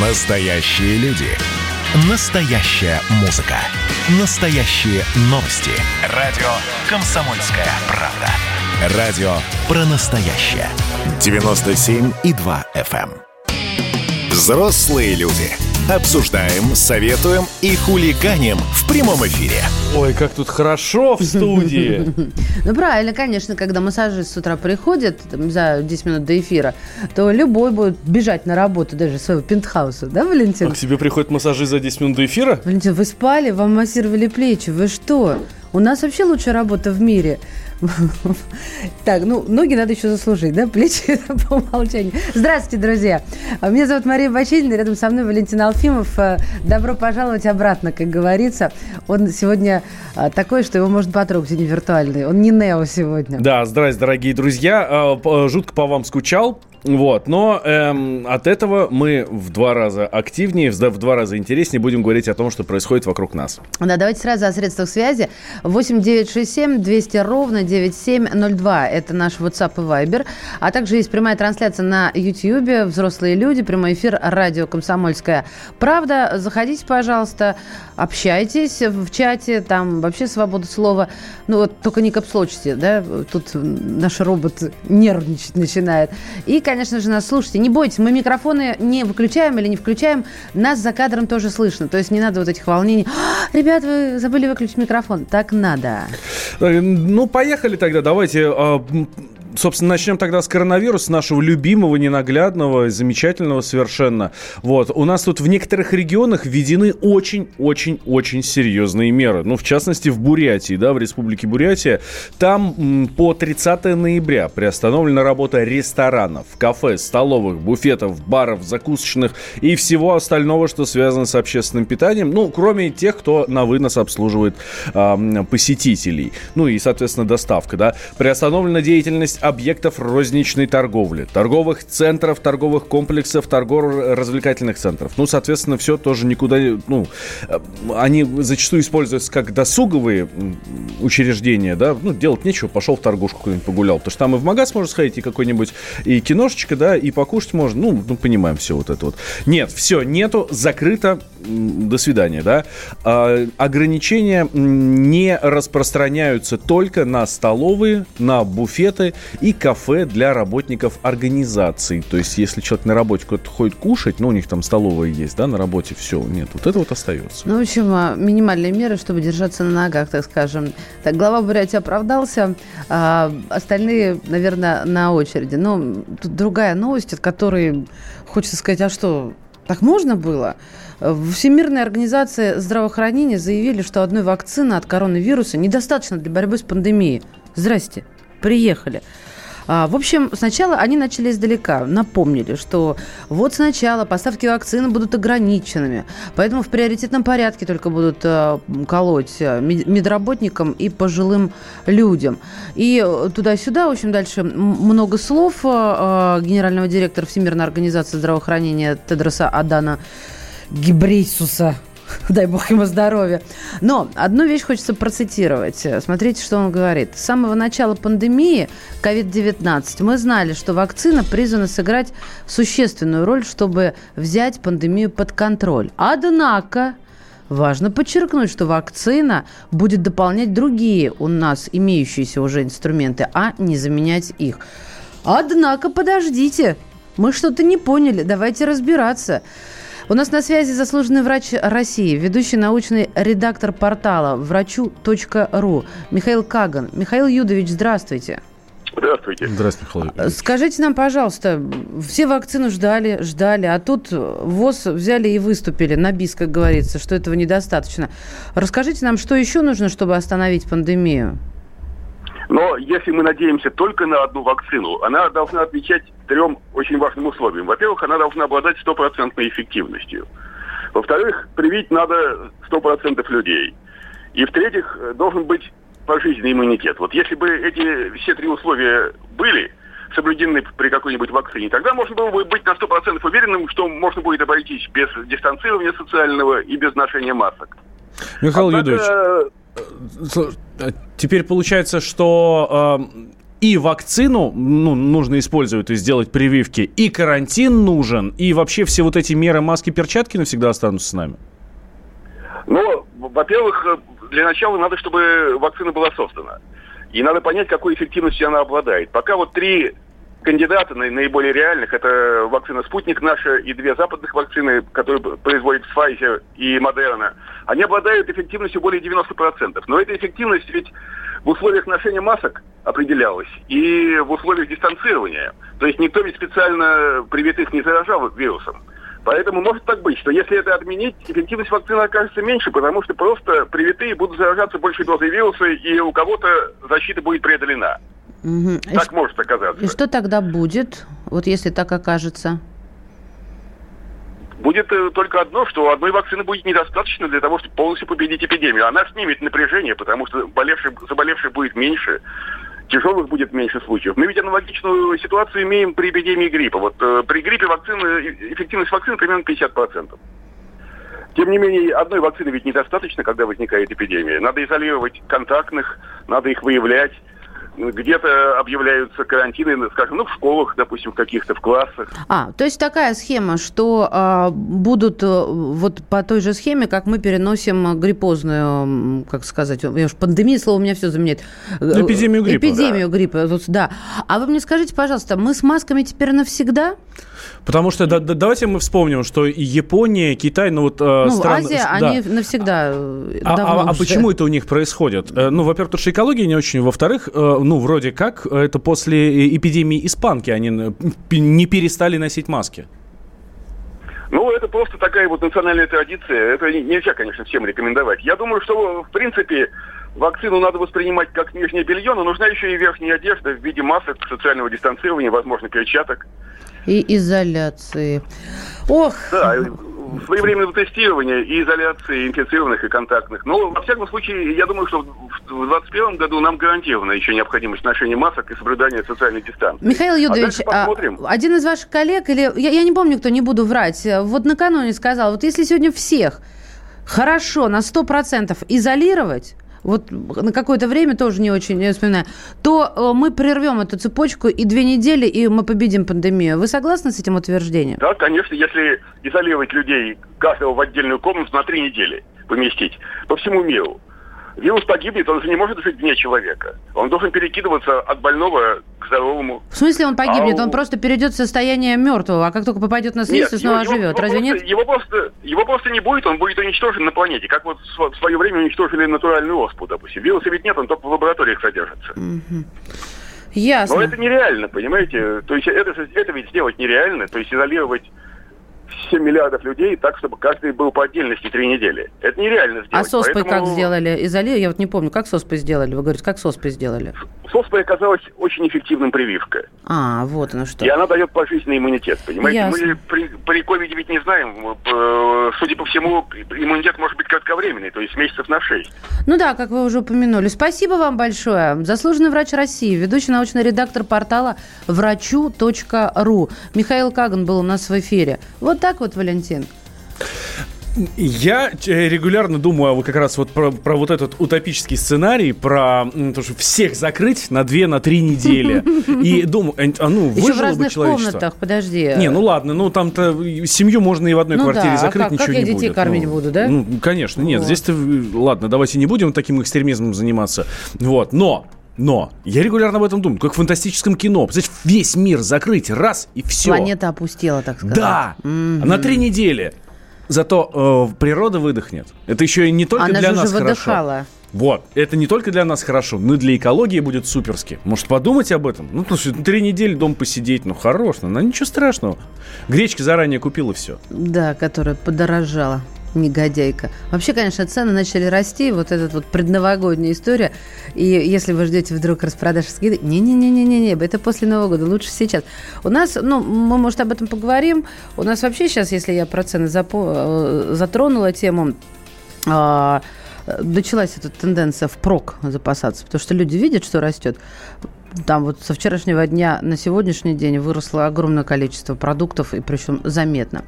Настоящие люди. Настоящая музыка. Настоящие новости. Радио «Комсомольская правда». Радио про настоящее. 97,2 FM. эм. Взрослые люди. Обсуждаем, советуем и хулиганим в прямом эфире. Ой, как тут хорошо в студии. Ну, правильно, конечно, когда массажист с утра приходит за 10 минут до эфира, то любой будет бежать на работу даже своего пентхауса, да, Валентин? А к тебе приходит массажист за 10 минут до эфира? Валентин, вы спали, вам массировали плечи, вы что? У нас вообще лучшая работа в мире. Так, ну, ноги надо еще заслужить, да? Плечи по умолчанию. Здравствуйте, друзья. Меня зовут Мария Бачинина, рядом со мной Валентин Алфимов. Э, Добро пожаловать обратно, как говорится. Он сегодня э, такой, что его можно потрогать, а не виртуальный. Он не Нео сегодня. Да, здрасте, дорогие друзья. П- Жутко по вам скучал. Вот, но эм, от этого мы в два раза активнее, в два раза интереснее будем говорить о том, что происходит вокруг нас. Да, давайте сразу о средствах связи. 8 967 200 ровно 9702. Это наш WhatsApp и Viber. А также есть прямая трансляция на YouTube. Взрослые люди. Прямой эфир. Радио «Комсомольская правда». Заходите, пожалуйста. Общайтесь в чате. Там вообще свобода слова. Ну, вот только не капслочите, да? Тут наш робот нервничать начинает. И, конечно же, нас слушайте. Не бойтесь, мы микрофоны не выключаем или не включаем. Нас за кадром тоже слышно. То есть не надо вот этих волнений. «А, Ребят, вы забыли выключить микрофон. Так надо. Э, Ну, поехали тогда, давайте... Собственно, начнем тогда с коронавируса, нашего любимого, ненаглядного, замечательного совершенно. Вот. У нас тут в некоторых регионах введены очень-очень-очень серьезные меры. Ну, в частности, в Бурятии, да, в республике Бурятия. Там по 30 ноября приостановлена работа ресторанов, кафе, столовых, буфетов, баров, закусочных и всего остального, что связано с общественным питанием. Ну, кроме тех, кто на вынос обслуживает м, посетителей. Ну и, соответственно, доставка, да. Приостановлена деятельность объектов розничной торговли, торговых центров, торговых комплексов, торгово-развлекательных центров. Ну, соответственно, все тоже никуда, ну, э, они зачастую используются как досуговые учреждения, да, ну, делать нечего, пошел в торгушку куда-нибудь погулял, потому что там и в магаз можно сходить, и какой-нибудь, и киношечка, да, и покушать можно, ну, ну, понимаем все вот это вот. Нет, все, нету, закрыто, до свидания, да. А, ограничения не распространяются только на столовые, на буфеты и кафе для работников организаций. То есть, если человек на работе ходит кушать, ну, у них там столовая есть, да, на работе, все, нет, вот это вот остается. Ну, в общем, а, минимальные меры, чтобы держаться на ногах, так скажем. Так, глава Бурятии оправдался, а остальные, наверное, на очереди. Но тут другая новость, от которой хочется сказать, а что, так можно было? Всемирная организация здравоохранения заявили, что одной вакцины от коронавируса недостаточно для борьбы с пандемией. Здрасте, приехали. А, В общем, сначала они начали издалека, напомнили, что вот сначала поставки вакцины будут ограниченными, поэтому в приоритетном порядке только будут э, колоть мед- медработникам и пожилым людям. И э, туда-сюда, в общем, дальше много слов генерального директора Всемирной организации здравоохранения Тедроса Адана Гибрейсуса. Дай бог ему здоровья. Но одну вещь хочется процитировать. Смотрите, что он говорит. С самого начала пандемии COVID-19 мы знали, что вакцина призвана сыграть существенную роль, чтобы взять пандемию под контроль. Однако Важно подчеркнуть, что вакцина будет дополнять другие у нас имеющиеся уже инструменты, а не заменять их. Однако, подождите, мы что-то не поняли, давайте разбираться. У нас на связи заслуженный врач России, ведущий научный редактор портала врачу.ру Михаил Каган. Михаил Юдович, здравствуйте. Здравствуйте. Здравствуйте, Михаил Юрьевич. Скажите нам, пожалуйста, все вакцину ждали, ждали, а тут ВОЗ взяли и выступили на бис, как говорится, что этого недостаточно. Расскажите нам, что еще нужно, чтобы остановить пандемию? Но если мы надеемся только на одну вакцину, она должна отвечать трем очень важным условиям. Во-первых, она должна обладать стопроцентной эффективностью. Во-вторых, привить надо 100% людей. И в-третьих, э, должен быть пожизненный иммунитет. Вот если бы эти все три условия были соблюдены при какой-нибудь вакцине, тогда можно было бы быть на 100% уверенным, что можно будет обойтись без дистанцирования социального и без ношения масок. Михаил Однако, Юдович, Слушай, а Теперь получается, что и вакцину ну, нужно использовать, есть сделать прививки, и карантин нужен, и вообще все вот эти меры маски, перчатки навсегда останутся с нами? Ну, во-первых, для начала надо, чтобы вакцина была создана. И надо понять, какой эффективностью она обладает. Пока вот три кандидата наиболее реальных, это вакцина «Спутник» наша и две западных вакцины, которые производит Pfizer и Moderna, они обладают эффективностью более 90%. Но эта эффективность ведь в условиях ношения масок определялась и в условиях дистанцирования. То есть никто ведь специально привитых не заражал вирусом. Поэтому может так быть, что если это отменить, эффективность вакцины окажется меньше, потому что просто привитые будут заражаться большей дозой вируса, и у кого-то защита будет преодолена. Угу. Так и может оказаться. И что тогда будет, вот если так окажется? Будет э, только одно, что одной вакцины будет недостаточно для того, чтобы полностью победить эпидемию. Она снимет напряжение, потому что болевших, заболевших будет меньше, тяжелых будет меньше случаев. Мы ведь аналогичную ситуацию имеем при эпидемии гриппа. Вот э, при гриппе вакцины, э, эффективность вакцины примерно 50%. Тем не менее, одной вакцины ведь недостаточно, когда возникает эпидемия. Надо изолировать контактных, надо их выявлять где-то объявляются карантины, скажем, ну, в школах, допустим, в каких-то, в классах. А, то есть такая схема, что а, будут э, вот по той же схеме, как мы переносим гриппозную, как сказать, я уж пандемия, слово у меня все заменяет. Ну, эпидемию гриппа. Эпидемию да. гриппа, да. А вы мне скажите, пожалуйста, мы с масками теперь навсегда? Потому что да, да, давайте мы вспомним, что Япония, Китай, ну вот э, ну, страны... Азия, да. они навсегда э, А, а, а почему это у них происходит? Э, ну, во-первых, потому что экология не очень. Во-вторых, ну, вроде как, это после эпидемии испанки они не перестали носить маски. Ну, это просто такая вот национальная традиция. Это нельзя, конечно, всем рекомендовать. Я думаю, что, в принципе, вакцину надо воспринимать как нижнее белье, но нужна еще и верхняя одежда в виде масок, социального дистанцирования, возможно, перчаток и изоляции. Ох. Да, своевременного тестирования и изоляции инфицированных и контактных. Но, во всяком случае, я думаю, что в 2021 году нам гарантирована еще необходимость ношения масок и соблюдания социальной дистанции. Михаил а Юдович, а один из ваших коллег, или я, я не помню, кто, не буду врать, вот накануне сказал, вот если сегодня всех хорошо на 100% изолировать, вот на какое-то время тоже не очень не вспоминаю, то э, мы прервем эту цепочку и две недели, и мы победим пандемию. Вы согласны с этим утверждением? Да, конечно, если изолировать людей каждого в отдельную комнату на три недели поместить по всему миру, Вирус погибнет, он же не может жить вне человека. Он должен перекидываться от больного к здоровому. В смысле он погибнет? А он просто перейдет в состояние мертвого, а как только попадет на связь, то снова его, оживет. Его, Разве его нет? Его просто, его просто не будет, он будет уничтожен на планете. Как вот в свое время уничтожили натуральную оспу, допустим. Вируса ведь нет, он только в лабораториях содержится. Угу. Ясно. Но это нереально, понимаете? То есть это, это ведь сделать нереально. То есть изолировать 7 миллиардов людей так, чтобы каждый был по отдельности три недели. Это нереально сделать. А с ОСПой Поэтому... как сделали? Изоли... Я вот не помню, как с ОСПой сделали? Вы говорите, как с ОСПой сделали? С ОСПой оказалась очень эффективным прививка. А, вот оно что. И она дает пожизненный иммунитет, понимаете? Ясно. Мы при, при ковиде ведь не знаем. Э, судя по всему, иммунитет может быть кратковременный, то есть месяцев на 6. Ну да, как вы уже упомянули. Спасибо вам большое. Заслуженный врач России, ведущий научный редактор портала врачу.ру. Михаил Каган был у нас в эфире. Вот так вот, Валентин. Я э, регулярно думаю вот как раз вот про, про вот этот утопический сценарий, про то, что всех закрыть на две, на три недели. И думаю, а ну, Еще в разных комнатах, подожди. Не, ну ладно, ну там-то семью можно и в одной ну квартире да, закрыть, а как, ничего как не я детей будет. кормить ну, буду, да? Ну, конечно, нет, вот. здесь-то, ладно, давайте не будем таким экстремизмом заниматься. Вот, но но я регулярно об этом думаю, как в фантастическом кино. Представляете, весь мир закрыть, раз и все. Планета опустела, так сказать. Да, mm-hmm. на три недели. Зато э, природа выдохнет. Это еще и не только Она для же нас уже хорошо. выдыхала. Вот, это не только для нас хорошо, но и для экологии будет суперски. Может, подумать об этом? Ну, слушай, три недели дом посидеть, ну, хорош, ну, ничего страшного. Гречки заранее купила все. Да, которая подорожала негодяйка. Вообще, конечно, цены начали расти, вот эта вот предновогодняя история. И если вы ждете вдруг распродаж скидок, не-не-не-не-не, это после Нового года, лучше сейчас. У нас, ну, мы, может, об этом поговорим. У нас вообще сейчас, если я про цены запо- э, затронула тему, началась эта тенденция впрок запасаться, потому что люди видят, что растет. Там вот со вчерашнего дня на сегодняшний день выросло огромное количество продуктов, и причем заметно.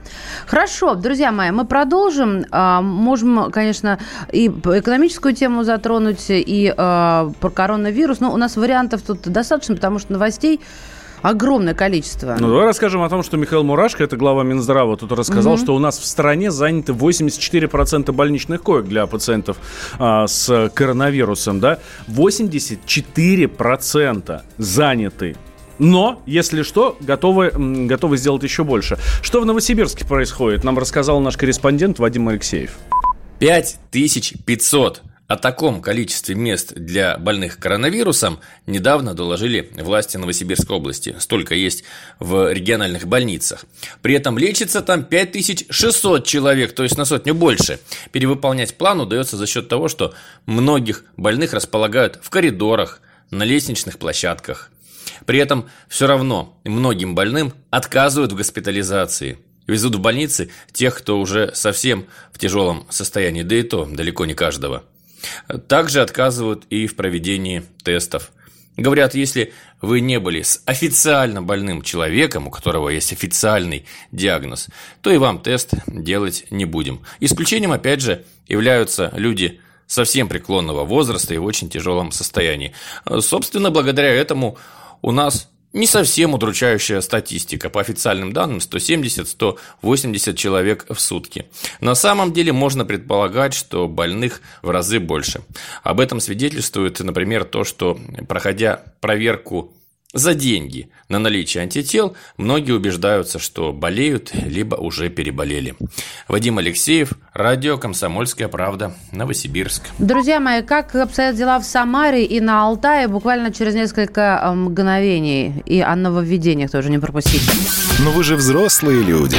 Хорошо, друзья мои, мы продолжим. А, можем, конечно, и экономическую тему затронуть, и а, про коронавирус. Но у нас вариантов тут достаточно, потому что новостей огромное количество. Ну, давай расскажем о том, что Михаил Мурашко, это глава Минздрава, тут рассказал, угу. что у нас в стране заняты 84% больничных коек для пациентов а, с коронавирусом, да? 84% заняты. Но, если что, готовы, готовы сделать еще больше. Что в Новосибирске происходит, нам рассказал наш корреспондент Вадим Алексеев. 5500 о таком количестве мест для больных коронавирусом недавно доложили власти Новосибирской области. Столько есть в региональных больницах. При этом лечится там 5600 человек, то есть на сотню больше. Перевыполнять план удается за счет того, что многих больных располагают в коридорах, на лестничных площадках. При этом все равно многим больным отказывают в госпитализации – Везут в больницы тех, кто уже совсем в тяжелом состоянии, да и то далеко не каждого. Также отказывают и в проведении тестов. Говорят, если вы не были с официально больным человеком, у которого есть официальный диагноз, то и вам тест делать не будем. Исключением, опять же, являются люди совсем преклонного возраста и в очень тяжелом состоянии. Собственно, благодаря этому у нас не совсем удручающая статистика. По официальным данным 170-180 человек в сутки. На самом деле можно предполагать, что больных в разы больше. Об этом свидетельствует, например, то, что проходя проверку за деньги на наличие антител многие убеждаются, что болеют, либо уже переболели. Вадим Алексеев, радио «Комсомольская правда», Новосибирск. Друзья мои, как обстоят дела в Самаре и на Алтае буквально через несколько э, мгновений. И о нововведениях тоже не пропустите. Но вы же взрослые люди.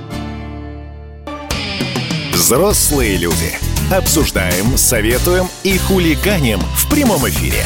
Взрослые люди. Обсуждаем, советуем и хулиганим в прямом эфире.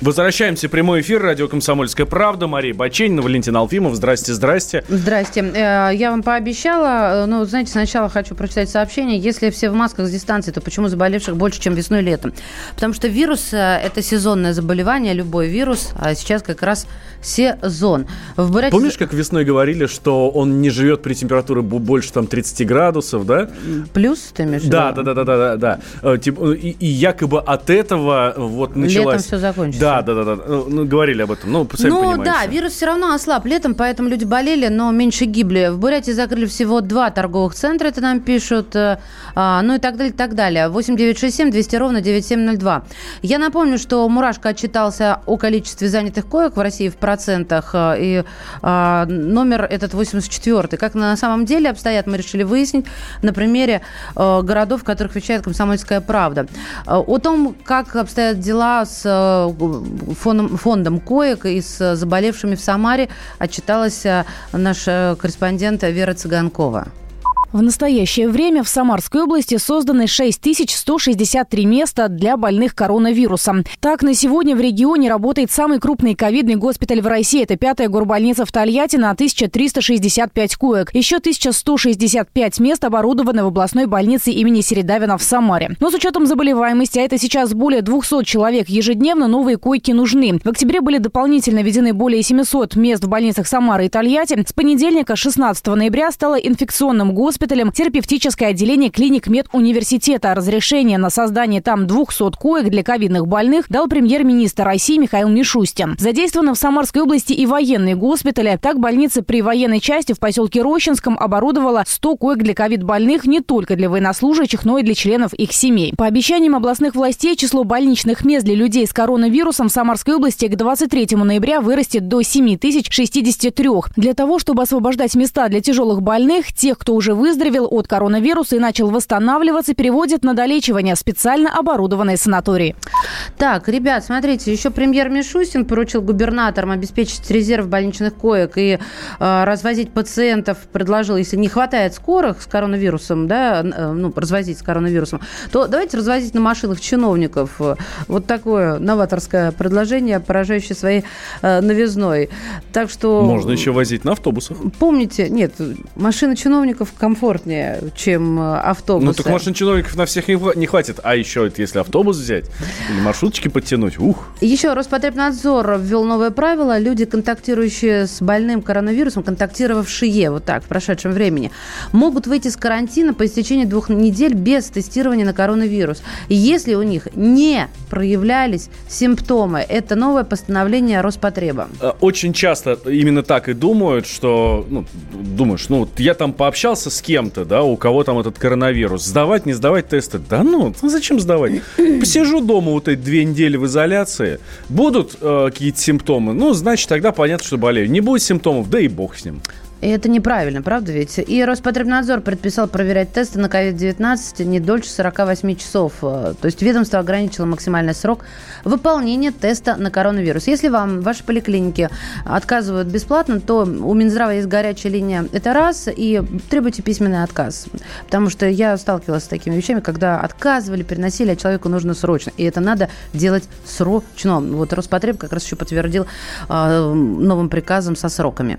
Возвращаемся в прямой эфир. Радио «Комсомольская правда». Мария Баченина, Валентин Алфимов. Здрасте, здрасте. Здрасте. Э, я вам пообещала, э, ну, знаете, сначала хочу прочитать сообщение. Если все в масках с дистанции, то почему заболевших больше, чем весной и летом? Потому что вирус э, – это сезонное заболевание, любой вирус, а сейчас как раз сезон. В Бурятии... Помнишь, как весной говорили, что он не живет при температуре больше там 30 градусов, да? Плюс, ты имеешь в виду? Да, да, да, да, да, да. И, и якобы от этого вот началась... Летом все закончится. Да, да, да, да. Ну, ну, говорили об этом. Ну, сами ну понимаете. да, вирус все равно ослаб летом, поэтому люди болели, но меньше гибли. В Бурятии закрыли всего два торговых центра, это нам пишут. Э, а, ну и так далее, так далее. 8967 200 ровно 9702. Я напомню, что Мурашко отчитался о количестве занятых коек в России в процентах. Э, и а, номер этот 84. Как на самом деле обстоят, мы решили выяснить на примере а, городов, в которых вещает «Комсомольская правда». О том, как обстоят дела с фондом, фондом коек и с заболевшими в Самаре отчиталась э, наша корреспондент Вера Цыганкова. В настоящее время в Самарской области созданы 6163 места для больных коронавирусом. Так, на сегодня в регионе работает самый крупный ковидный госпиталь в России. Это пятая горбольница в Тольятти на 1365 коек. Еще 1165 мест оборудованы в областной больнице имени Середавина в Самаре. Но с учетом заболеваемости, а это сейчас более 200 человек ежедневно, новые койки нужны. В октябре были дополнительно введены более 700 мест в больницах Самары и Тольятти. С понедельника, 16 ноября, стало инфекционным госпиталем госпиталем терапевтическое отделение клиник медуниверситета. Разрешение на создание там 200 коек для ковидных больных дал премьер-министр России Михаил Мишустин. Задействованы в Самарской области и военные госпитали. Так, больница при военной части в поселке Рощинском оборудовала 100 коек для ковид-больных не только для военнослужащих, но и для членов их семей. По обещаниям областных властей, число больничных мест для людей с коронавирусом в Самарской области к 23 ноября вырастет до 7063. Для того, чтобы освобождать места для тяжелых больных, тех, кто уже выздоровел, выздоровел от коронавируса и начал восстанавливаться, переводят на долечивание специально оборудованные санатории. Так, ребят, смотрите, еще премьер Мишустин поручил губернаторам обеспечить резерв больничных коек и э, развозить пациентов, предложил, если не хватает скорых с коронавирусом, да, э, ну, развозить с коронавирусом, то давайте развозить на машинах чиновников. Вот такое новаторское предложение, поражающее своей э, новизной. Так что... Можно еще возить на автобусах. Помните, нет, машина чиновников комфортнее, чем э, автобусы. Ну, так машин чиновников на всех не хватит. А еще, если автобус взять или маршруточки подтянуть, ух. Еще Роспотребнадзор ввел новое правило. Люди, контактирующие с больным коронавирусом, контактировавшие вот так в прошедшем времени, могут выйти с карантина по истечении двух недель без тестирования на коронавирус. Если у них не проявлялись симптомы, это новое постановление Роспотреба. Э, очень часто именно так и думают, что, ну, думаешь, ну, я там пообщался с кем-то, да, у кого там этот коронавирус, сдавать, не сдавать тесты. Да ну, ну зачем сдавать? Посижу дома вот эти две недели в изоляции, будут э, какие-то симптомы, ну, значит, тогда понятно, что болею. Не будет симптомов, да и бог с ним. И это неправильно, правда ведь? И Роспотребнадзор предписал проверять тесты на COVID-19 не дольше 48 часов. То есть ведомство ограничило максимальный срок выполнения теста на коронавирус. Если вам в вашей поликлинике отказывают бесплатно, то у Минздрава есть горячая линия. Это раз. И требуйте письменный отказ. Потому что я сталкивалась с такими вещами, когда отказывали, переносили, а человеку нужно срочно. И это надо делать срочно. Вот Роспотреб как раз еще подтвердил э, новым приказом со сроками.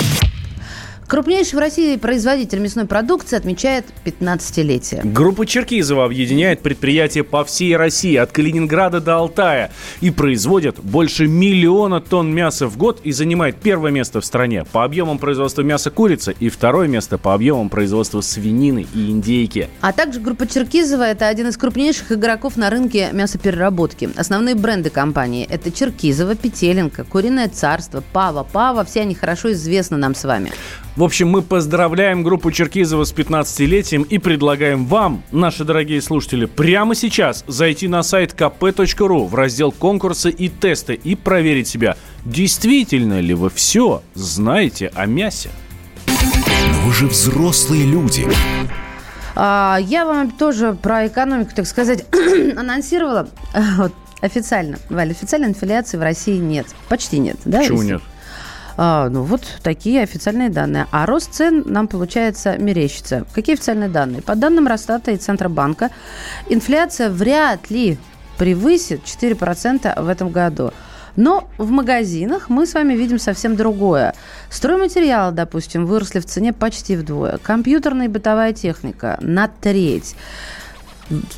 Крупнейший в России производитель мясной продукции отмечает 15-летие. Группа Черкизова объединяет предприятия по всей России, от Калининграда до Алтая, и производит больше миллиона тонн мяса в год и занимает первое место в стране по объемам производства мяса курицы и второе место по объемам производства свинины и индейки. А также группа Черкизова – это один из крупнейших игроков на рынке мясопереработки. Основные бренды компании – это Черкизова, Петеленко, Куриное царство, Пава, Пава. Все они хорошо известны нам с вами. В общем, мы поздравляем группу Черкизова с 15-летием и предлагаем вам, наши дорогие слушатели, прямо сейчас зайти на сайт kp.ru в раздел «Конкурсы и тесты» и проверить себя, действительно ли вы все знаете о мясе. Но вы же взрослые люди. А, я вам тоже про экономику, так сказать, анонсировала. Вот, официально. Валя, официальной инфляции в России нет. Почти нет. Да, Почему нет? А, ну вот такие официальные данные. А рост цен нам, получается, мерещится. Какие официальные данные? По данным Росстата и Центробанка, инфляция вряд ли превысит 4% в этом году. Но в магазинах мы с вами видим совсем другое. Стройматериалы, допустим, выросли в цене почти вдвое. Компьютерная и бытовая техника на треть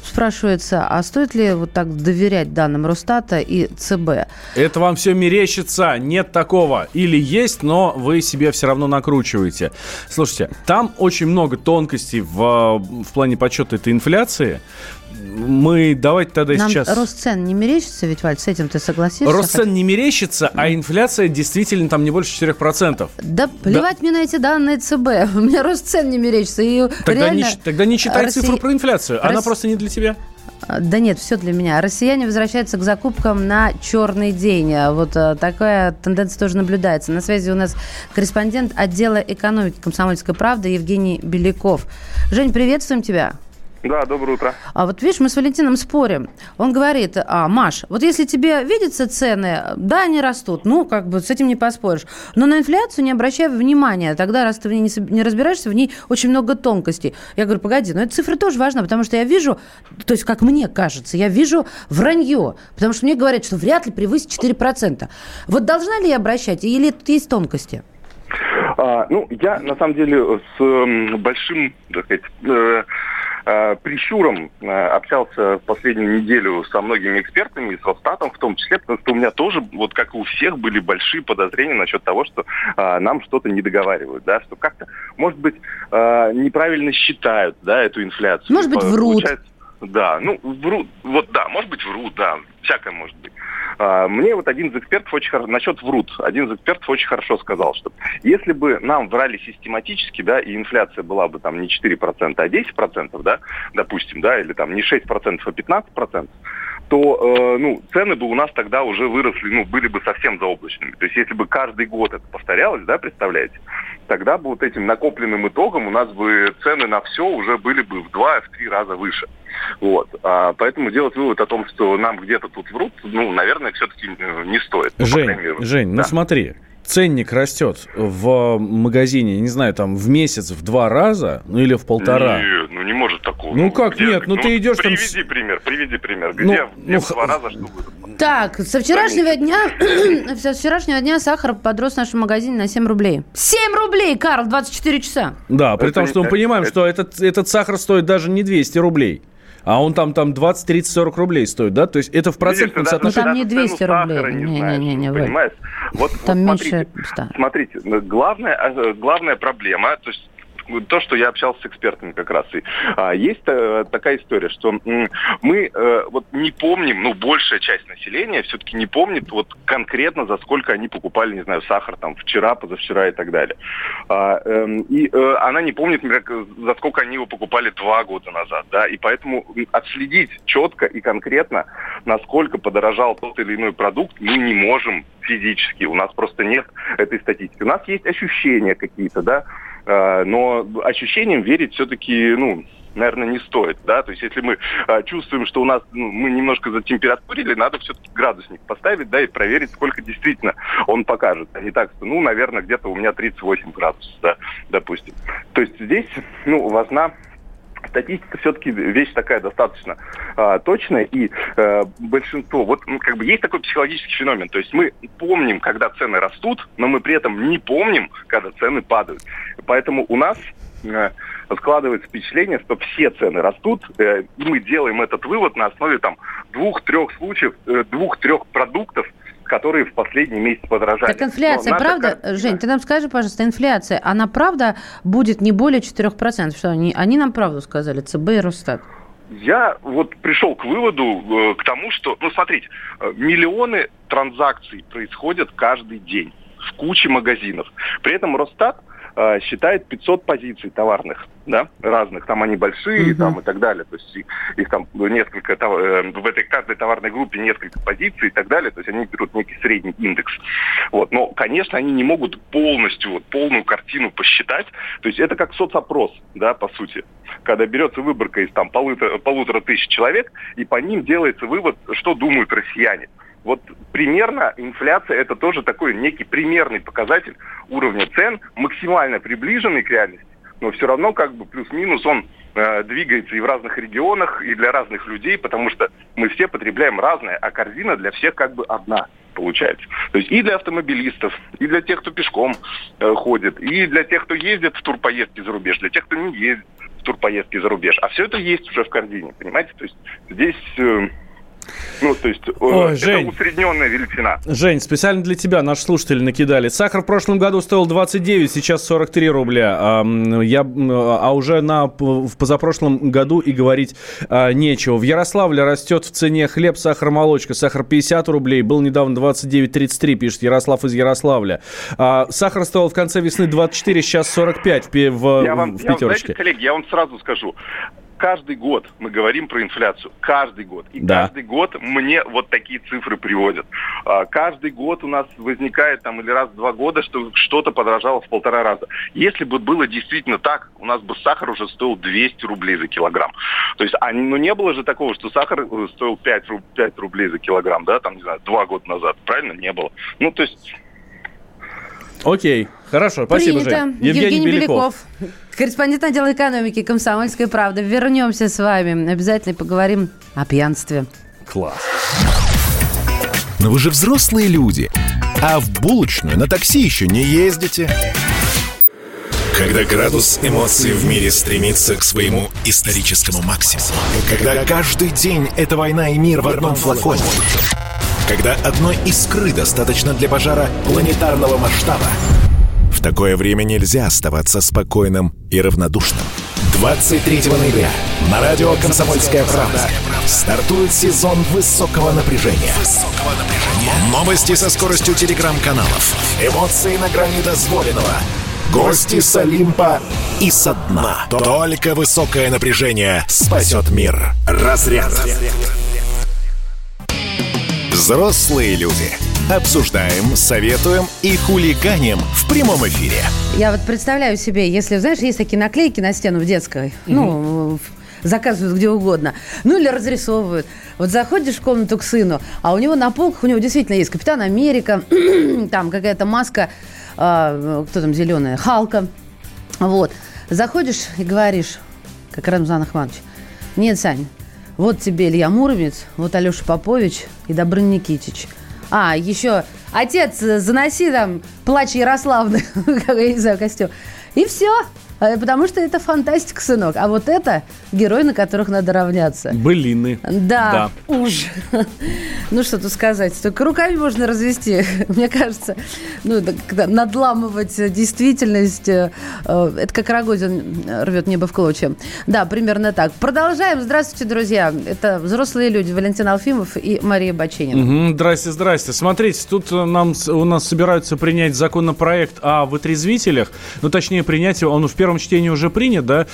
спрашивается, а стоит ли вот так доверять данным Росстата и ЦБ? Это вам все мерещится, нет такого. Или есть, но вы себе все равно накручиваете. Слушайте, там очень много тонкостей в, в плане подсчета этой инфляции мы давайте тогда Нам сейчас... рост цен не мерещится, ведь, Валь, с этим ты согласишься? Рост цен не мерещится, а инфляция действительно там не больше 4%. Да плевать да. мне на эти данные ЦБ. У меня рост цен не мерещится. И тогда, реально... не, тогда не читай Россия... цифру про инфляцию. Россия... Она просто не для тебя. А, да нет, все для меня. Россияне возвращаются к закупкам на черный день. А вот а, такая тенденция тоже наблюдается. На связи у нас корреспондент отдела экономики комсомольской правды Евгений Беляков. Жень, приветствуем тебя. Да, доброе утро. А вот видишь, мы с Валентином спорим. Он говорит, а, Маш, вот если тебе видятся цены, да, они растут, ну, как бы с этим не поспоришь. Но на инфляцию не обращай внимания. Тогда, раз ты в ней не, разбираешься, в ней очень много тонкостей. Я говорю, погоди, но эта цифра тоже важна, потому что я вижу, то есть, как мне кажется, я вижу вранье. Потому что мне говорят, что вряд ли превысит 4%. Вот должна ли я обращать, или тут есть тонкости? А, ну, я, на самом деле, с э, большим, так сказать, э, э, прищуром э, общался в последнюю неделю со многими экспертами, и с Росстатом в том числе, потому что у меня тоже, вот как и у всех, были большие подозрения насчет того, что э, нам что-то не договаривают, да, что как-то, может быть, э, неправильно считают, да, эту инфляцию. Может быть, врут. Да, ну, врут, вот да, может быть, врут, да, всякое может быть. А, мне вот один из экспертов очень хорошо, насчет врут, один из экспертов очень хорошо сказал, что если бы нам врали систематически, да, и инфляция была бы там не 4%, а 10%, да, допустим, да, или там не 6%, а 15%, то э, ну, цены бы у нас тогда уже выросли, ну, были бы совсем заоблачными. То есть если бы каждый год это повторялось, да, представляете, тогда бы вот этим накопленным итогом у нас бы цены на все уже были бы в два, в три раза выше. Вот. А, поэтому делать вывод о том, что нам где-то тут врут, ну, наверное, все-таки э, не стоит. Жень, Жень, ну смотри, ценник растет в магазине, не знаю, там в месяц в два раза, ну или в полтора. Нет, ну не может такого. Ну, как где, нет, ну, ну ты идешь приведи там... Приведи пример, приведи пример. Где, ну, где ну, в два раза что будет? Так, со вчерашнего дня, со вчерашнего дня сахар подрос в нашем магазине на 7 рублей. 7 рублей, Карл, 24 часа. Да, при это, том, что мы понимаем, это... что этот, этот сахар стоит даже не 200 рублей а он там, там 20, 30, 40 рублей стоит, да? То есть это в процентном соотношении. Ну, там не 200 рублей. Не, не, не, не, понимаешь? Вот, там вот меньше смотрите, смотрите, главная, э, главная проблема, то есть то, что я общался с экспертами как раз. И, а, есть а, такая история, что м, мы а, вот не помним, ну, большая часть населения все-таки не помнит вот конкретно, за сколько они покупали, не знаю, сахар там вчера, позавчера и так далее. А, э, и э, она не помнит, за сколько они его покупали два года назад, да, и поэтому отследить четко и конкретно, насколько подорожал тот или иной продукт, мы не можем физически. У нас просто нет этой статистики. У нас есть ощущения какие-то, да, но ощущениям верить все-таки, ну, наверное, не стоит, да, то есть если мы а, чувствуем, что у нас, ну, мы немножко затемпературили, надо все-таки градусник поставить, да, и проверить, сколько действительно он покажет, а не так, что, ну, наверное, где-то у меня 38 градусов, да, допустим. То есть здесь, ну, важна статистика все-таки вещь такая достаточно а, точная, и а, большинство, вот как бы есть такой психологический феномен, то есть мы помним, когда цены растут, но мы при этом не помним, когда цены падают. Поэтому у нас а, складывается впечатление, что все цены растут, э, и мы делаем этот вывод на основе там двух-трех случаев, э, двух-трех продуктов, которые в последний месяц подорожали. Так инфляция, правда, как... Жень, ты нам скажи, пожалуйста, инфляция, она правда будет не более 4%? Что они, они нам правду сказали, ЦБ и Росстат? Я вот пришел к выводу, э, к тому, что, ну, смотрите, э, миллионы транзакций происходят каждый день в куче магазинов. При этом Росстат э, считает 500 позиций товарных, да, разных. Там они большие, uh-huh. там и так далее. То есть их, их там несколько, э, в этой каждой товарной группе несколько позиций и так далее. То есть они берут некий средний индекс. Вот. Но, конечно, они не могут полностью, вот, полную картину посчитать. То есть это как соцопрос, да, по сути. Когда берется выборка из там полутора, полутора тысяч человек, и по ним делается вывод, что думают россияне. Вот примерно инфляция это тоже такой некий примерный показатель уровня цен, максимально приближенный к реальности, но все равно как бы плюс-минус он э, двигается и в разных регионах, и для разных людей, потому что мы все потребляем разное, а корзина для всех как бы одна получается. То есть и для автомобилистов, и для тех, кто пешком э, ходит, и для тех, кто ездит в турпоездки за рубеж, для тех, кто не ездит в турпоездки за рубеж. А все это есть уже в корзине, понимаете? То есть здесь... Э, ну, то есть э, Ой, это Жень, усредненная величина. Жень, специально для тебя наши слушатели накидали. Сахар в прошлом году стоил 29, сейчас 43 рубля. А, я, а уже на, в позапрошлом году и говорить а, нечего. В Ярославле растет в цене хлеб, сахар, молочка. Сахар 50 рублей, был недавно 29,33, пишет Ярослав из Ярославля. А, сахар стоил в конце весны 24, сейчас 45 в, в, я вам, в пятерочке. Я, знаете, коллеги, я вам сразу скажу каждый год мы говорим про инфляцию. Каждый год. И да. каждый год мне вот такие цифры приводят. А, каждый год у нас возникает там или раз в два года, что что-то подорожало в полтора раза. Если бы было действительно так, у нас бы сахар уже стоил 200 рублей за килограмм. То есть, а, ну не было же такого, что сахар э, стоил 5, 5 рублей за килограмм, да, там, не знаю, два года назад. Правильно? Не было. Ну, то есть... Окей, хорошо, спасибо, Принято. Жень. Евгений, Евгений Беляков. Беляков. Корреспондент отдела экономики «Комсомольской правды». Вернемся с вами. Обязательно поговорим о пьянстве. Класс. Но вы же взрослые люди. А в булочную на такси еще не ездите. Когда градус эмоций в мире стремится к своему историческому максимуму. Когда каждый день это война и мир в одном флаконе. Когда одной искры достаточно для пожара планетарного масштаба такое время нельзя оставаться спокойным и равнодушным. 23 ноября на радио «Комсомольская правда» стартует сезон высокого напряжения. Новости со скоростью телеграм-каналов. Эмоции на грани дозволенного. Гости с Олимпа и со дна. Только высокое напряжение спасет мир. Разряд. Взрослые люди. Обсуждаем, советуем и хулиганим в прямом эфире. Я вот представляю себе, если, знаешь, есть такие наклейки на стену в детской, ну, заказывают где угодно, ну или разрисовывают. Вот заходишь в комнату к сыну, а у него на полках, у него действительно есть Капитан Америка, там какая-то маска, а, кто там зеленая, Халка. Вот. Заходишь и говоришь, как Рамзан Ахматович, нет, Сань, вот тебе Илья Муромец, вот Алеша Попович и Добрын Никитич. А, еще, отец, заноси там плач Ярославны, я не знаю, костюм. И все. А, потому что это фантастика, сынок. А вот это герои, на которых надо равняться. Былины. Да, да. уж. Ну, что тут сказать. Только руками можно развести. Мне кажется, ну, надламывать действительность. Э, это как Рогозин рвет небо в клочья. Да, примерно так. Продолжаем. Здравствуйте, друзья. Это взрослые люди. Валентин Алфимов и Мария Баченина. Угу, здрасте, здрасте. Смотрите, тут нам, у нас собираются принять законопроект о вытрезвителях. Ну, точнее, принять его. Он в первом первом чтении уже принят, да,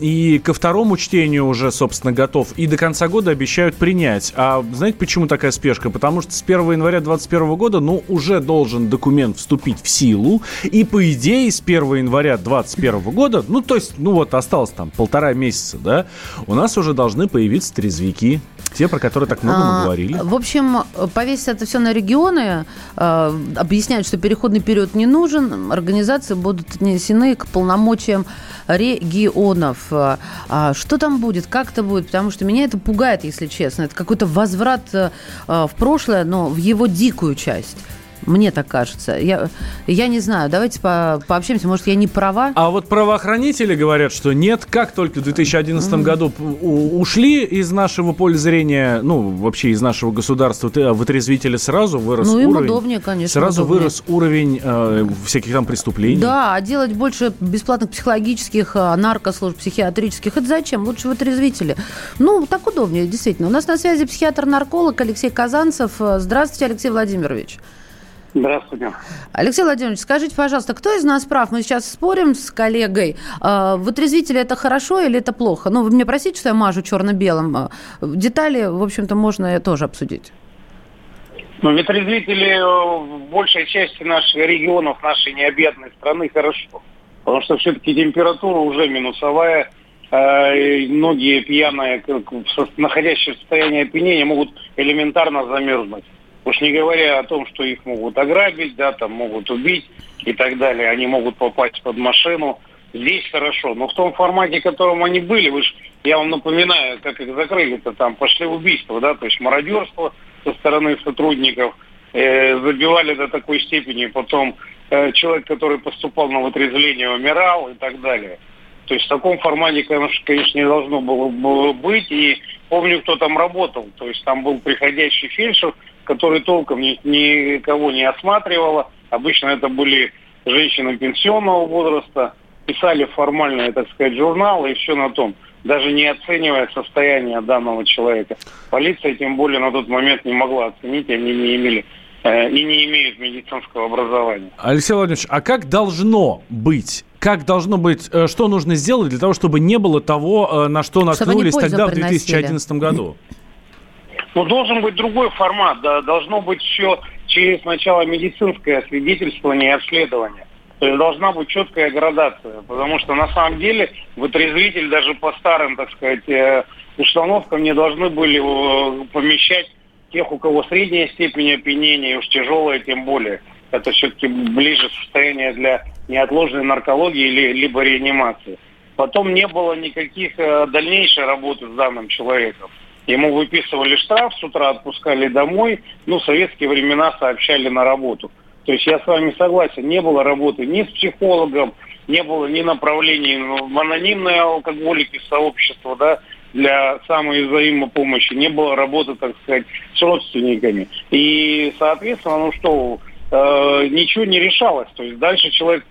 и ко второму чтению уже, собственно, готов, и до конца года обещают принять. А знаете, почему такая спешка? Потому что с 1 января 2021 года, ну, уже должен документ вступить в силу, и, по идее, с 1 января 2021 года, ну, то есть, ну, вот осталось там полтора месяца, да, у нас уже должны появиться трезвики, те, про которые так много мы а, говорили. В общем, повесить это все на регионы, э, объясняют, что переходный период не нужен, организации будут отнесены к полномочиям регионов. А что там будет, как это будет? Потому что меня это пугает, если честно. Это какой-то возврат э, в прошлое, но в его дикую часть. Мне так кажется. Я, я не знаю. Давайте по, пообщаемся. Может, я не права? А вот правоохранители говорят, что нет. Как только в 2011 mm-hmm. году ушли из нашего поля зрения, ну, вообще из нашего государства, вытрезвители сразу вырос ну, им уровень. удобнее, конечно. Сразу удобнее. вырос уровень э, всяких там преступлений. Да, а делать больше бесплатных психологических, э, наркослужб, психиатрических, это зачем? Лучше вытрезвители. Ну, так удобнее, действительно. У нас на связи психиатр-нарколог Алексей Казанцев. Здравствуйте, Алексей Владимирович. Здравствуйте. Алексей Владимирович, скажите, пожалуйста, кто из нас прав? Мы сейчас спорим с коллегой. А, вытрезвители это хорошо или это плохо? Ну, вы мне простите, что я мажу черно-белым. А, детали, в общем-то, можно тоже обсудить. Ну, ветрезвители в большей части наших регионов, нашей необъятной страны хорошо. Потому что все-таки температура уже минусовая. А, многие пьяные, находящие в состоянии опьянения, могут элементарно замерзнуть. Уж не говоря о том, что их могут ограбить, да, там могут убить и так далее. Они могут попасть под машину. Здесь хорошо. Но в том формате, в котором они были, вы ж, я вам напоминаю, как их закрыли-то там, пошли убийства, да, то есть мародерство со стороны сотрудников, э, забивали до такой степени, потом э, человек, который поступал на вытрезвление, умирал и так далее. То есть в таком формате, конечно, не должно было быть. И помню, кто там работал. То есть там был приходящий фельдшер, который толком ни, никого не осматривала. Обычно это были женщины пенсионного возраста. Писали формальные, так сказать, журналы и все на том. Даже не оценивая состояние данного человека. Полиция, тем более, на тот момент не могла оценить, они не имели э, и не имеют медицинского образования. Алексей Владимирович, а как должно быть как должно быть, э, что нужно сделать для того, чтобы не было того, э, на что наткнулись тогда в 2011 году? Ну, должен быть другой формат. Да, должно быть все через сначала медицинское свидетельствование и обследование. То есть должна быть четкая градация. Потому что на самом деле вытрезвитель даже по старым, так сказать, э, установкам не должны были помещать тех, у кого средняя степень опьянения, уж тяжелая тем более это все-таки ближе состояние для неотложной наркологии или, либо реанимации. Потом не было никаких э, дальнейшей работы с данным человеком. Ему выписывали штраф, с утра отпускали домой, ну, в советские времена сообщали на работу. То есть я с вами согласен, не было работы ни с психологом, не было ни направлений в анонимные алкоголики сообщества, да, для самой взаимопомощи, не было работы, так сказать, с родственниками. И, соответственно, ну что, э, ничего не решалось. То есть дальше человек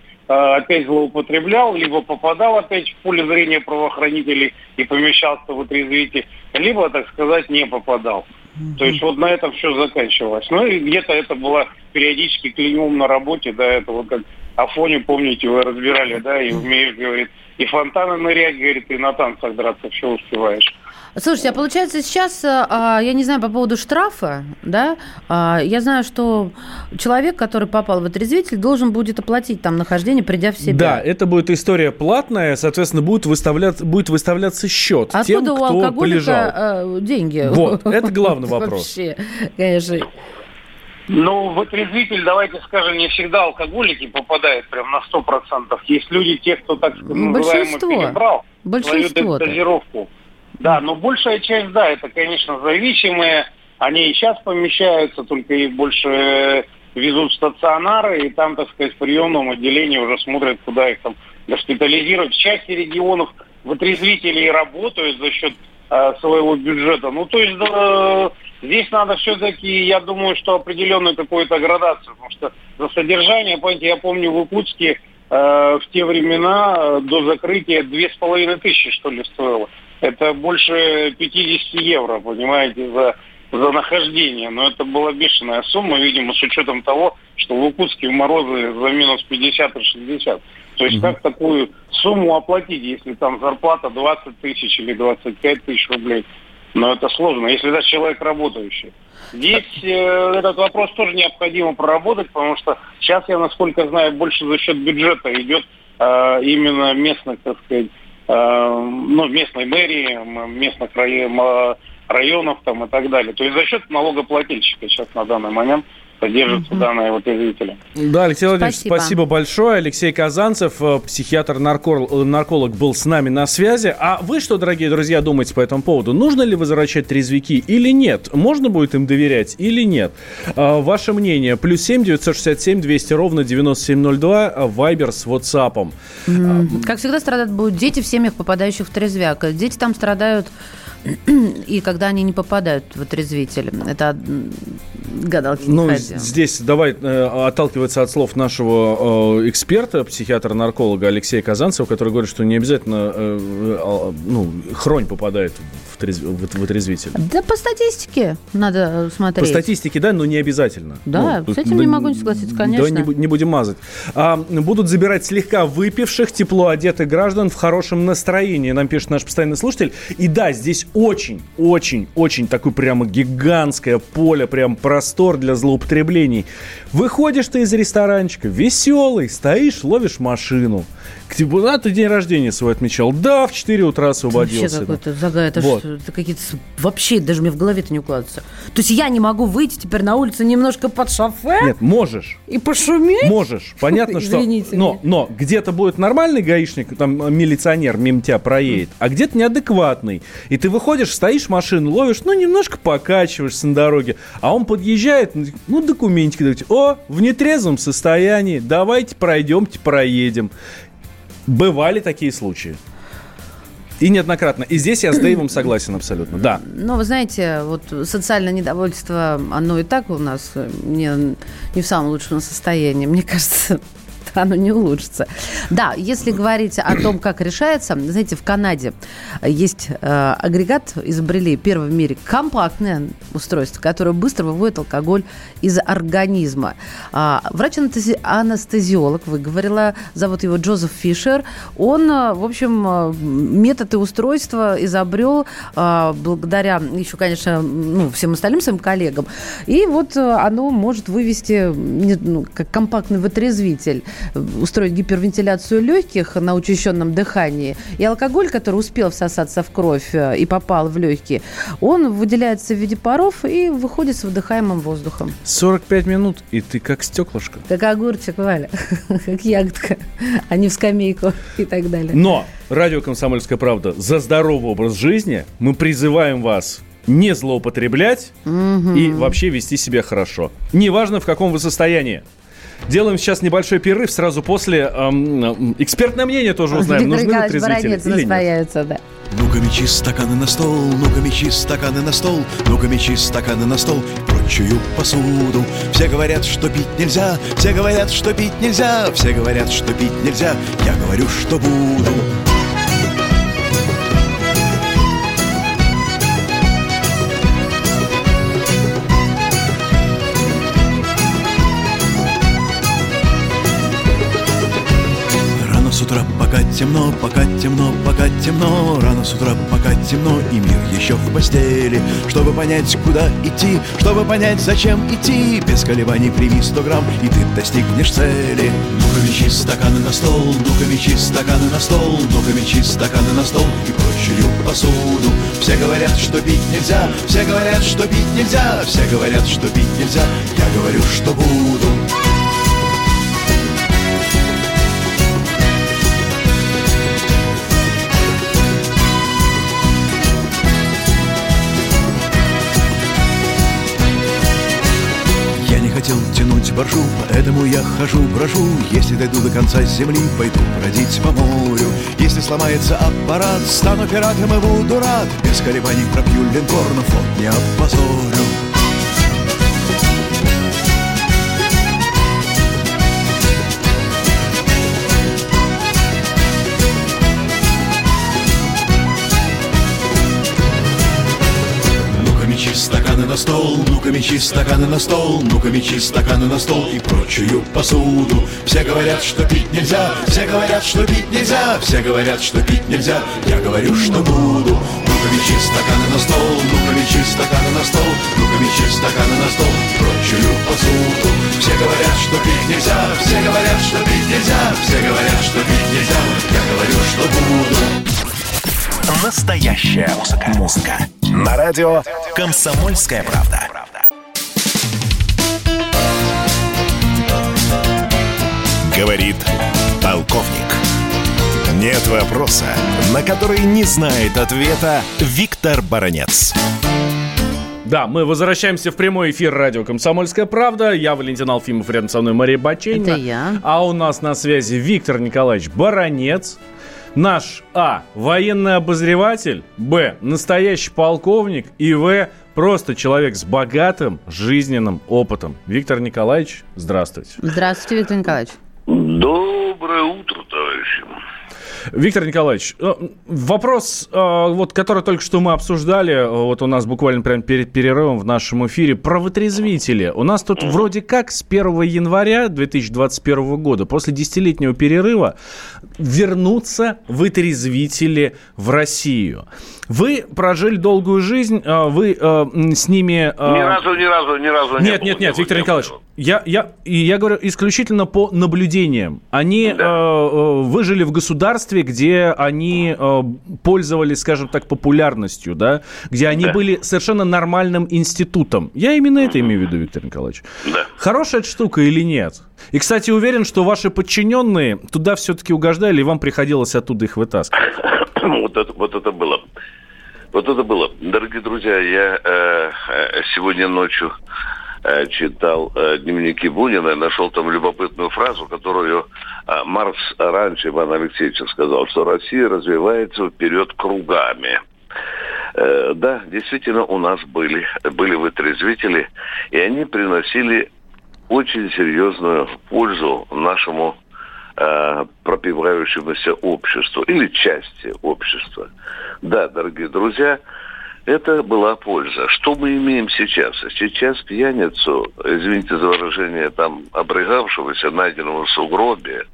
опять злоупотреблял, либо попадал опять в поле зрения правоохранителей и помещался в отрезвитель, либо, так сказать, не попадал. То есть вот на этом все заканчивалось. Ну и где-то это было периодически клеймом на работе, да, это вот как Афоне, помните, вы разбирали, да, и умеешь, говорит, и фонтаны нырять, говорит, и на танцах драться, все успеваешь. Слушайте, а получается сейчас, а, я не знаю по поводу штрафа, да, а, я знаю, что человек, который попал в отрезвитель, должен будет оплатить там нахождение, придя в себя. Да, это будет история платная, соответственно, будет, выставляться, будет выставляться счет Откуда тем, у кто алкоголика полежал. э, деньги? Вот, это главный вопрос. Вообще, конечно. Ну, в отрезвитель, давайте скажем, не всегда алкоголики попадают прям на 100%. Есть люди, те, кто, так сказать, называемо Большинство. перебрал свою Большинство-то. дозировку. Да, но большая часть, да, это, конечно, зависимые. Они и сейчас помещаются, только их больше э, везут в стационары, и там, так сказать, в приемном отделении уже смотрят, куда их там госпитализировать. В части регионов вытрезвители работают за счет э, своего бюджета. Ну, то есть э, здесь надо все-таки, я думаю, что определенную какую-то градацию, потому что за содержание, понимаете, я помню в Иркутске э, в те времена э, до закрытия две с половиной тысячи, что ли, стоило. Это больше 50 евро, понимаете, за, за нахождение. Но это была бешеная сумма, видимо, с учетом того, что в Иркутске в морозы за минус 50 и 60. То есть как такую сумму оплатить, если там зарплата 20 тысяч или 25 тысяч рублей? Но это сложно, если даже человек работающий. Здесь э, этот вопрос тоже необходимо проработать, потому что сейчас, я насколько знаю, больше за счет бюджета идет э, именно местных, так сказать, ну, местной мэрии, местных районов там и так далее. То есть за счет налогоплательщика сейчас на данный момент содержатся данные вот изъявители. Да, Алексей Владимирович, Спасибо. спасибо большое. Алексей Казанцев, э, психиатр-нарколог нарколог, был с нами на связи. А вы что, дорогие друзья, думаете по этому поводу? Нужно ли возвращать трезвики или нет? Можно будет им доверять или нет? А, Ваше мнение. Плюс семь девятьсот шестьдесят семь двести ровно 9702. а, Вайбер с WhatsApp. Как всегда страдают будут дети в семьях, попадающих в трезвяк. Дети там страдают и когда они не попадают в отрезвитель. Это гадалки не Ну, ходим. здесь давай э, отталкиваться от слов нашего э, эксперта, психиатра-нарколога Алексея Казанцева, который говорит, что не обязательно э, э, ну, хронь попадает в, трезв- в- в отрезвитель. Да по статистике надо По смотреть. статистике, да, но не обязательно. Да, Ну, с этим не могу не согласиться, конечно. Да, не, не будем мазать. А, будут забирать слегка выпивших, тепло одетых граждан в хорошем настроении, нам пишет наш постоянный слушатель. И да, здесь очень, очень, очень такое прямо гигантское поле, прям простор для злоупотреблений. Выходишь ты из ресторанчика, веселый, стоишь, ловишь машину. К тебе, а, ты день рождения свой отмечал. Да, в 4 утра Вообще освободился. какой-то загад. Это Вот. что? Это какие-то... Вообще даже мне в голове-то не укладывается. То есть я не могу выйти теперь на улицу немножко под шофе Нет, можешь. и пошуметь? Можешь. Понятно, что... Извините Но, но где-то будет нормальный гаишник, там э, милиционер мимо тебя проедет, а где-то неадекватный. И ты выходишь, стоишь машину, ловишь, ну, немножко покачиваешься на дороге, а он подъезжает, ну, документики дает. О, в нетрезвом состоянии, давайте пройдемте, проедем. Бывали такие случаи. И неоднократно. И здесь я с Дэйвом согласен абсолютно. Да. Ну, вы знаете, вот социальное недовольство, оно и так у нас не, не в самом лучшем состоянии. Мне кажется, оно не улучшится. Да, если говорить о том, как решается, знаете, в Канаде есть э, агрегат, изобрели первый в мире компактное устройство, которое быстро выводит алкоголь из организма. А, Врач-анестезиолог, выговорила, зовут его Джозеф Фишер, он, э, в общем, э, метод и устройство изобрел э, благодаря еще, конечно, ну, всем остальным своим коллегам. И вот э, оно может вывести ну, как компактный вытрезвитель, устроить гипервентиляцию легких на учащенном дыхании. И алкоголь, который успел всосаться в кровь э, и попал в легкие, он выделяется в виде паров и выходит с выдыхаемым воздухом. 45 минут, и ты как стеклышко. Как огурчик, Валя, как ягодка, а не в скамейку и так далее. Но радио «Комсомольская правда» за здоровый образ жизни мы призываем вас не злоупотреблять и вообще вести себя хорошо. Неважно, в каком вы состоянии. Делаем сейчас небольшой перерыв, сразу после эм, эм, экспертное мнение тоже узнаем, Виктор нужны ли Николаевич Баранец или нет. да. Ну-ка мечи стаканы на стол, ну-ка мечи стаканы на стол, ну-ка мечи стаканы на стол, прочую посуду. Все говорят, что пить нельзя, все говорят, что пить нельзя, все говорят, что пить нельзя, я говорю, что буду. Темно, пока темно, пока темно. Рано с утра, пока темно, и мир еще в постели. Чтобы понять, куда идти, чтобы понять, зачем идти. Без колебаний прими сто грамм, и ты достигнешь цели. Ну-ка мечи стаканы на стол, ну-ка мечи стаканы на стол Ну-ка мечи стаканы на стол и прочую посуду. Все говорят, что пить нельзя, все говорят, что пить нельзя Все говорят, что пить нельзя, я говорю, что буду боржу, поэтому я хожу, брожу. Если дойду до конца земли, пойду бродить по морю. Если сломается аппарат, стану пиратом и буду рад. Без колебаний пропью линкор, но флот не опозорю стаканы на стол, ну-ка мечи стаканы на стол, ну-ка мечи стаканы на стол и прочую посуду. Все говорят, что пить нельзя, все говорят, что пить нельзя, все говорят, что пить нельзя, я говорю, что буду. Ну-ка мечи стаканы на стол, ну-ка мечи стаканы на стол, ну-ка мечи стаканы на стол и прочую посуду. Все говорят, что пить нельзя, все говорят, что пить нельзя, все говорят, что пить нельзя, я говорю, что буду. Настоящая музыка. Музыка. На радио «Комсомольская правда». Говорит полковник. Нет вопроса, на который не знает ответа Виктор Баранец. Да, мы возвращаемся в прямой эфир радио «Комсомольская правда». Я Валентин Алфимов, рядом со мной Мария Баченина. Это я. А у нас на связи Виктор Николаевич Баранец. Наш А. Военный обозреватель. Б. Настоящий полковник. И В. Просто человек с богатым жизненным опытом. Виктор Николаевич, здравствуйте. Здравствуйте, Виктор Николаевич. Доброе утро, товарищи. Виктор Николаевич, э, вопрос, э, вот, который только что мы обсуждали, э, вот у нас буквально прямо перед перерывом в нашем эфире, про вытрезвители. У нас тут вроде как с 1 января 2021 года, после десятилетнего перерыва, вернутся вытрезвители в Россию. Вы прожили долгую жизнь, вы с ними... Ни разу, ни разу, ни разу не нет, было, нет, не нет, было, Виктор не Николаевич. Я, я, и я говорю исключительно по наблюдениям. Они Да. э, э, выжили в государстве, где они э, пользовались, скажем так, популярностью, да, где они Да. были совершенно нормальным институтом. Я именно это имею в виду, Виктор Николаевич. Да. Хорошая штука или нет? И, кстати, уверен, что ваши подчиненные туда все-таки угождали, и вам приходилось оттуда их вытаскивать. Вот это, вот это было. Вот это было. Дорогие друзья, я э, э, сегодня ночью читал э, дневники Бунина нашел там любопытную фразу, которую э, Маркс раньше Иван Алексеевич сказал, что Россия развивается вперед кругами. Э, да, действительно, у нас были, были вытрезвители, и они приносили очень серьезную пользу нашему э, пропивающемуся обществу или части общества. Да, дорогие друзья, это была польза. Что мы имеем сейчас? Сейчас пьяницу, извините за выражение, там, обрыгавшегося, найденного в сугробе,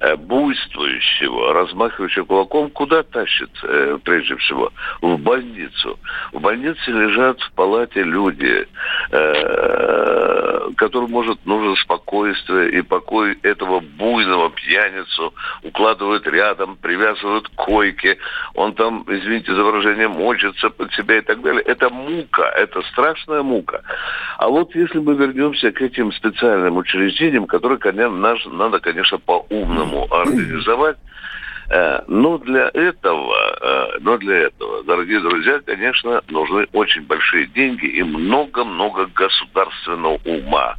э, буйствующего, размахивающего кулаком, куда тащит, э, прежде всего? В больницу. В больнице лежат в палате люди, э, которым, может, нужно спокойствие и покой этого буйного пьяницу укладывают рядом, привязывают к койке, он там, извините за выражение, мочится под себя и так далее. Это мука, это страшная мука. А вот если мы вернемся к этим специальным учреждениям, которые, конечно, надо, конечно, по-умному организовать, Но для этого, э, но для этого, дорогие друзья, конечно, нужны очень большие деньги и много-много государственного ума.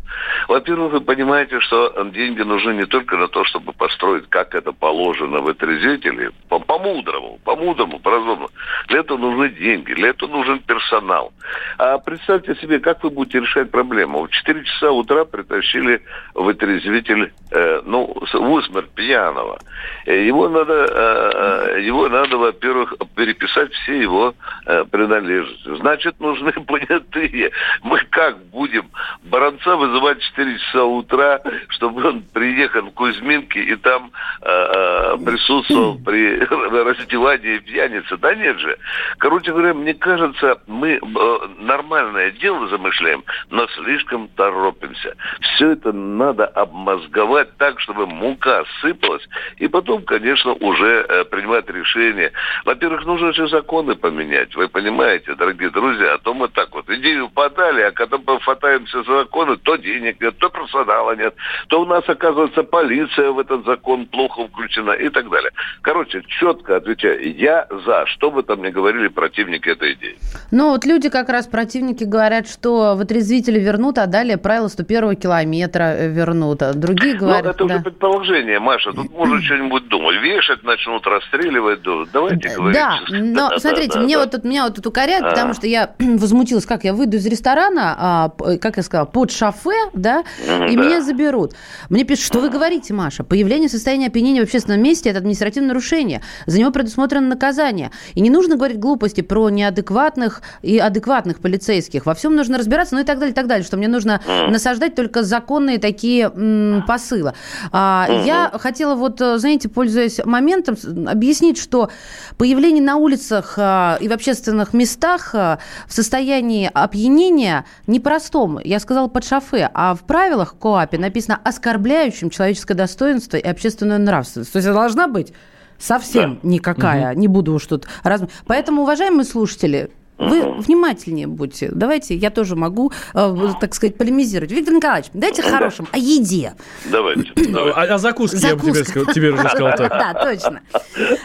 Во-первых, вы понимаете, что деньги нужны не только на то, чтобы построить, как это положено в отрезвителе, по- по-мудрому, по-мудрому, по-разумному. Для этого нужны деньги, для этого нужен персонал. А представьте себе, как вы будете решать проблему. В 4 часа утра притащили в отрезвитель, э, ну, в усмерть пьяного. Э, Его надо э, его надо, во-первых, переписать все его э, принадлежности. Значит, нужны понятые. Мы как будем Баранца вызывать в 4 часа утра, чтобы он приехал в Кузьминки и там э, э присутствовал при раздевании пьяницы? Да нет же. Короче говоря, мне кажется, мы э, нормальное дело замышляем, но слишком торопимся. Все это надо обмозговать так, чтобы мука сыпалась, и потом, конечно, уже э, принимать решение. Во-первых, нужно же законы поменять, вы понимаете, дорогие друзья, а то мы так вот идею подали, а когда мы хватаемся за законы, то денег нет, то персонала нет, то у нас, оказывается, полиция в этот закон плохо включена и так далее. Короче, четко отвечаю, я за, что бы там ни говорили противники этой идеи. Ну, вот люди как раз, противники, говорят, что вытрезвители вернут, а далее правила 101 километра э, вернут. А другие ну, говорят... Ну, это да. уже предположение, Маша. Тут можно что-нибудь думать. Вешать начнут, расстреливать. Давайте говорить. Да, но да, смотрите, да, мне да. вот тут, меня вот тут укоряют, а. потому что я возмутилась, как я выйду из ресторана, а, как я сказала, под шофе, да, и да. меня заберут. Мне пишут, что вы говорите, Маша? Появление состояния опьянения в общественном месте – это административное нарушение. За него предусмотрено наказание. И не нужно говорить глупости про неадекватных и адекватных полицейских. Во всем нужно разбираться, ну и так далее, и так далее, что мне нужно насаждать только законные такие м, посылы. А, я хотела вот, э, знаете, пользуясь моментом, объяснить, что появление на улицах а, и в общественных местах а, в состоянии опьянения непростом. Я сказала под шофе, а в правилах КОАПе написано оскорбляющим человеческое достоинство и общественную нравственность. То есть это должна быть совсем да. никакая. Угу. Не буду уж тут раз. Поэтому, уважаемые слушатели, вы внимательнее будьте. Давайте, я тоже могу, э, так сказать, полемизировать. Виктор Николаевич, дайте да. хорошим о еде. Давайте. давайте. А, а закуски Закуска. я бы тебе, тебе уже сказал так. Да, точно.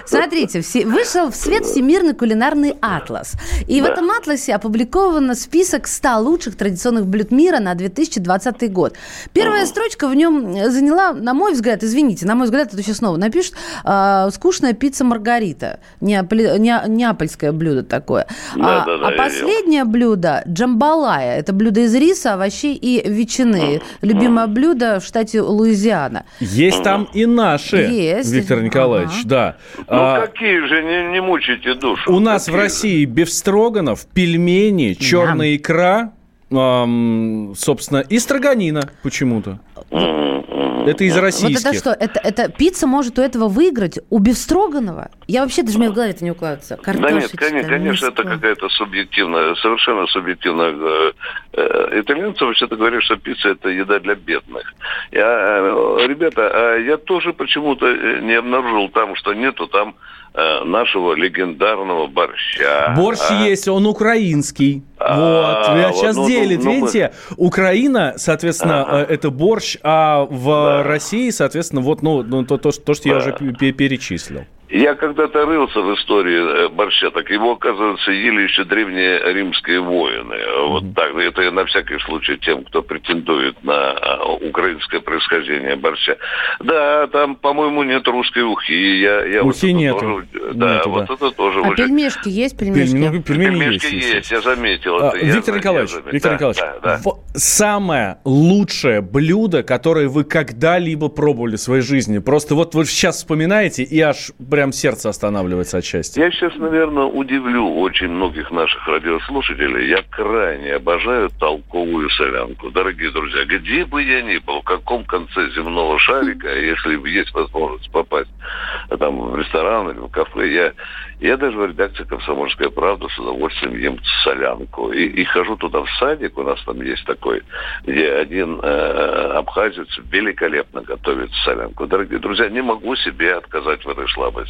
Смотрите, все, вышел в свет Всемирный кулинарный атлас. И да. в этом атласе опубликован список 100 лучших традиционных блюд мира на 2020 год. Первая строчка в нем заняла, на мой взгляд, извините, на мой взгляд, это сейчас снова напишут, э, скучная пицца Маргарита. Неаполь, не, неапольское блюдо такое. Да да, да, а последнее блюдо джамбалая. Это блюдо из риса, овощей и ветчины. Любимое блюдо в штате Луизиана. Есть там и наши, Есть. Виктор Николаевич, ага. да. Ну а, какие же, не, не мучайте душу. У нас в России бифстроганов, пельмени, черная икра, эм, собственно, и строганина почему-то. Это из российских. Вот это что? Это, это пицца может у этого выиграть? У Бефстроганова? Я вообще даже мне в голове это не укладывается. Да нет, конечно, конечно это какая-то субъективная, совершенно субъективная. Э, э, итальянцы вообще-то говорят, что пицца это еда для бедных. Я, э, ребята, а я тоже почему-то не обнаружил там, что нету там нашего легендарного борща. Борщ а? есть, он украинский. А, вот, а, сейчас вот, ну, делит, ну, видите, мы... Украина, соответственно, ага. это борщ, а в да. России, соответственно, вот ну, ну то, то, то, что да. я уже перечислил. Я когда-то рылся в истории э, борща, так его, оказывается, ели еще древние римские воины. Вот так. Это на всякий случай тем, кто претендует на а, украинское происхождение борща. Да, там, по-моему, нет русской ухи. Я, я ухи вот нет. Тоже, да, нету, вот да. это тоже. А очень... пельмешки есть? Пельмешки, ну, пельмени пельмешки есть, есть, я заметил. А, это, Виктор я, Николаевич, я Виктор да, Николаевич, да, да. самое лучшее блюдо, которое вы когда-либо пробовали в своей жизни, просто вот вы сейчас вспоминаете и аж прям сердце останавливается от счастья. Я сейчас, наверное, удивлю очень многих наших радиослушателей. Я крайне обожаю толковую солянку. Дорогие друзья, где бы я ни был, в каком конце земного шарика, если есть возможность попасть там, в ресторан или в кафе, я, я даже в редакции «Комсомольская правда» с удовольствием ем солянку. И, и хожу туда в садик, у нас там есть такой, где один э, абхазец великолепно готовит солянку. Дорогие друзья, не могу себе отказать в этой слабости.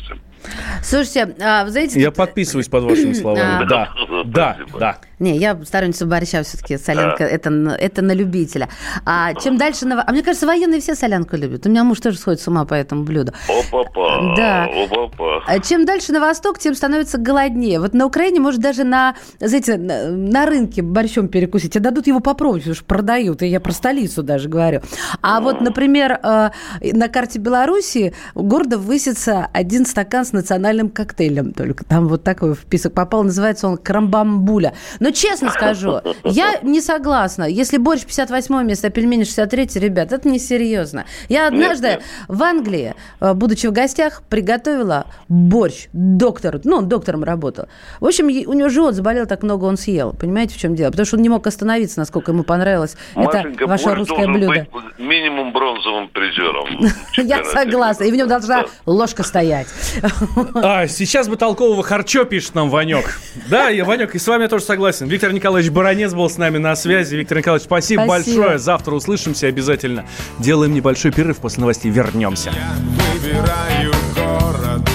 Слушайте, а, знаете... Я тут... подписываюсь под вашими словами. Да, да, да. Не, я сторонница борща все-таки. Солянка это, это на любителя. А чем дальше... На... А мне кажется, военные все солянку любят. У меня муж тоже сходит с ума по этому блюду. Опа-па. Да. Опа-па. А чем дальше на восток, тем становится голоднее. Вот на Украине, может, даже на, знаете, на, на рынке борщом перекусить. А дадут его попробовать, потому что продают. И я про столицу даже говорю. А вот, например, э, на карте Беларуси гордо высится один стакан с национальным коктейлем. Только там вот такой вписок попал. Называется он крамбамбуля. Но Но честно скажу, я не согласна. Если борщ 58 место, а пельмени 63, ребят, это несерьезно. Я однажды нет, нет. в Англии, э, будучи в гостях, приготовила борщ доктору. Ну, он доктором работал. В общем, у него живот заболел, так много он съел. Понимаете, в чем дело? Потому что он не мог остановиться, насколько ему понравилось Машенька, это ваше русское блюдо. Быть минимум бронзовым призером. Я согласна. И в нем должна ложка стоять. А, сейчас бы толкового харчо пишет нам Ванек. Да, я, Ванек, и с вами тоже согласен. Виктор Николаевич Баранец был с нами на связи. Виктор Николаевич, спасибо, спасибо. большое. Завтра услышимся обязательно. Делаем небольшой перерыв, после новостей вернемся. Я выбираю город,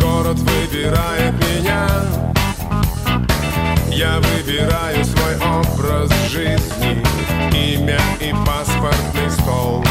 город выбирает меня. Я выбираю свой образ жизни, имя и паспортный стол.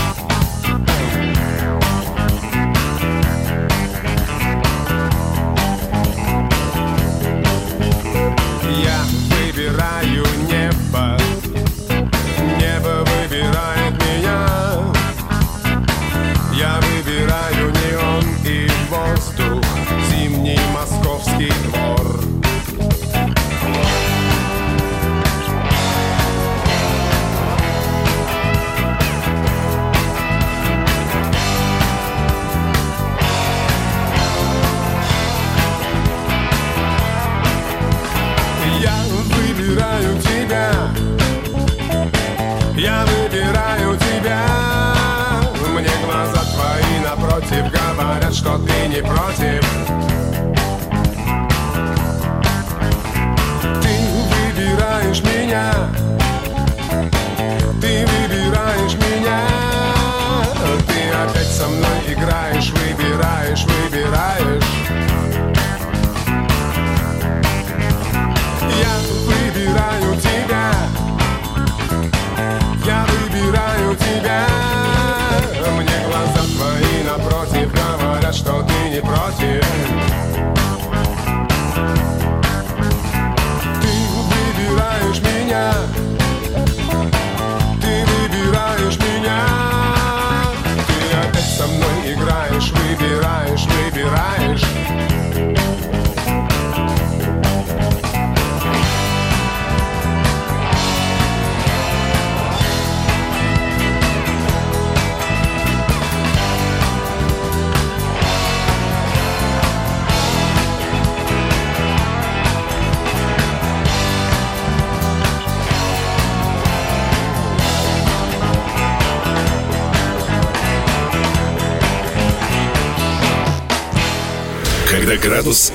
Что ты не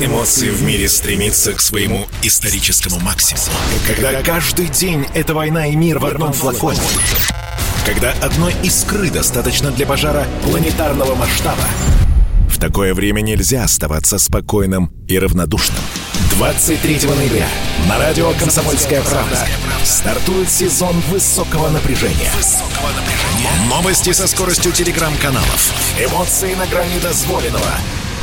эмоций в мире стремится к своему историческому максимуму. Когда каждый день это война и мир в одном флаконе. Когда одной искры достаточно для пожара планетарного масштаба. В такое время нельзя оставаться спокойным и равнодушным. 23 ноября на радио «Комсомольская правда» стартует сезон высокого напряжения. Новости со скоростью телеграм-каналов. Эмоции на грани дозволенного.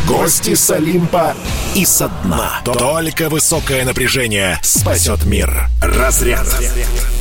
Гости с Олимпа и со дна. Только высокое напряжение спасет мир. Разряд. Разряд.